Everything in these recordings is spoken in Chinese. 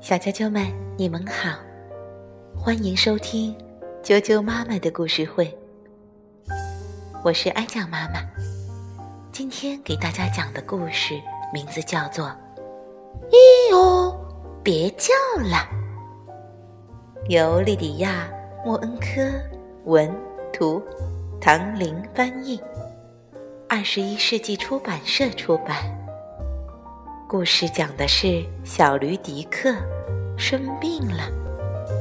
小啾啾们，你们好，欢迎收听啾啾妈妈的故事会。我是哀酱妈妈，今天给大家讲的故事名字叫做《咦哟，别叫了》，由莉迪亚·莫恩科文图，唐玲翻译，二十一世纪出版社出版。故事讲的是小驴迪克生病了，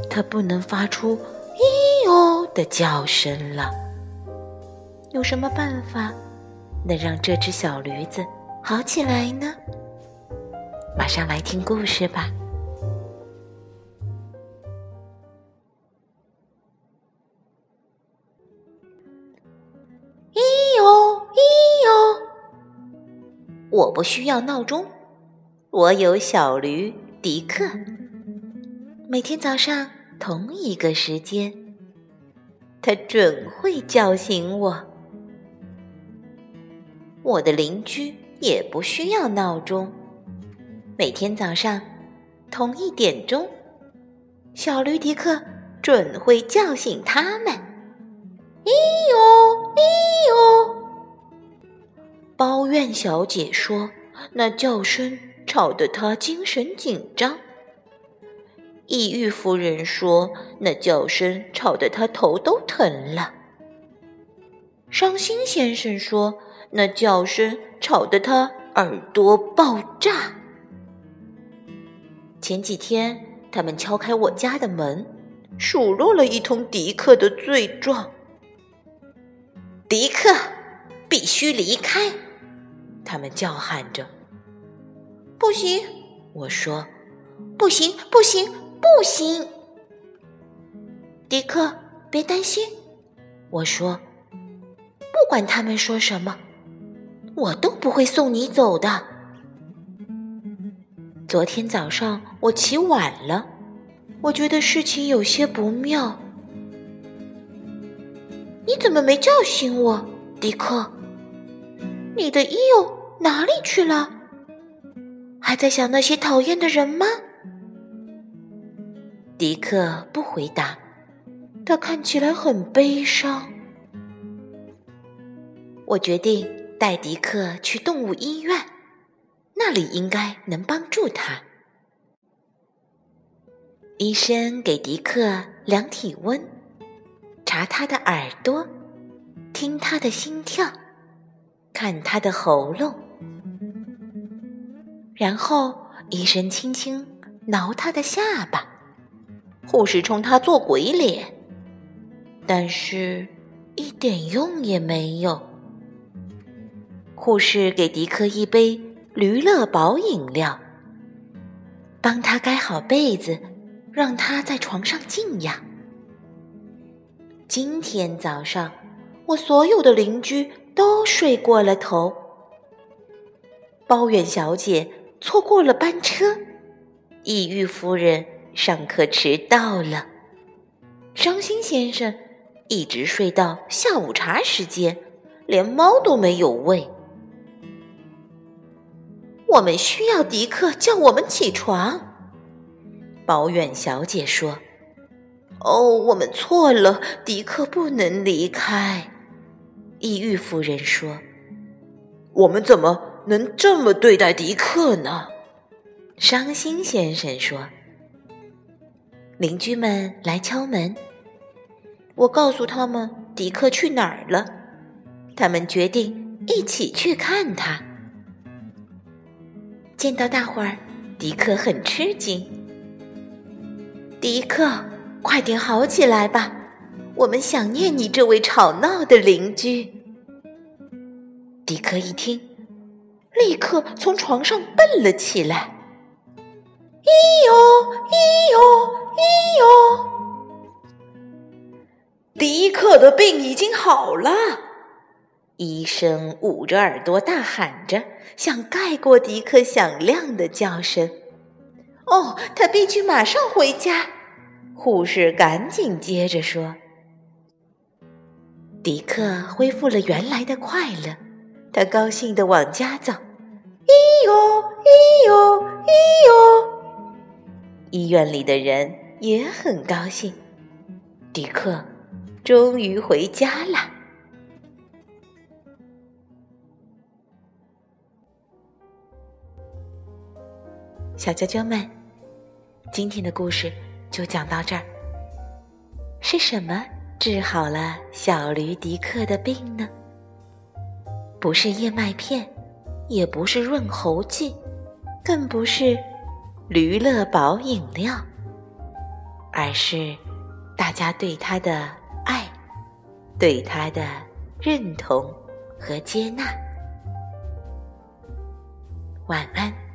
它不能发出“咦哟”的叫声了。有什么办法能让这只小驴子好起来呢？马上来听故事吧！咦哟，咦哟，我不需要闹钟。我有小驴迪克，每天早上同一个时间，它准会叫醒我。我的邻居也不需要闹钟，每天早上同一点钟，小驴迪克准会叫醒他们。咦哟，咦哟！包院小姐说：“那叫声。”吵得他精神紧张。抑郁夫人说：“那叫声吵得他头都疼了。”伤心先生说：“那叫声吵得他耳朵爆炸。”前几天，他们敲开我家的门，数落了一通迪克的罪状。迪克必须离开，他们叫喊着。不行，我说，不行，不行，不行。迪克，别担心，我说，不管他们说什么，我都不会送你走的。昨天早上我起晚了，我觉得事情有些不妙。你怎么没叫醒我，迪克？你的衣友哪里去了？还在想那些讨厌的人吗？迪克不回答，他看起来很悲伤。我决定带迪克去动物医院，那里应该能帮助他。医生给迪克量体温，查他的耳朵，听他的心跳，看他的喉咙。然后，医生轻轻挠他的下巴，护士冲他做鬼脸，但是一点用也没有。护士给迪克一杯驴乐宝饮料，帮他盖好被子，让他在床上静养。今天早上，我所有的邻居都睡过了头。包远小姐。错过了班车，抑郁夫人上课迟到了，伤心先生一直睡到下午茶时间，连猫都没有喂。我们需要迪克叫我们起床，保远小姐说：“哦，我们错了，迪克不能离开。”抑郁夫人说：“我们怎么？”能这么对待迪克呢？伤心先生说：“邻居们来敲门，我告诉他们迪克去哪儿了。他们决定一起去看他。见到大伙儿，迪克很吃惊。迪克，快点好起来吧！我们想念你这位吵闹的邻居。”迪克一听。立刻从床上蹦了起来。咦哟，咦哟，咦哟！迪克的病已经好了，医生捂着耳朵大喊着，想盖过迪克响亮的叫声。哦，他必须马上回家。护士赶紧接着说：“迪克恢复了原来的快乐，他高兴地往家走。”咦哟，咦哟，咦医院里的人也很高兴，迪克终于回家了。小啾啾们，今天的故事就讲到这儿。是什么治好了小驴迪克的病呢？不是燕麦片，也不是润喉剂，更不是驴乐宝饮料，而是大家对他的爱，对他的认同和接纳。晚安。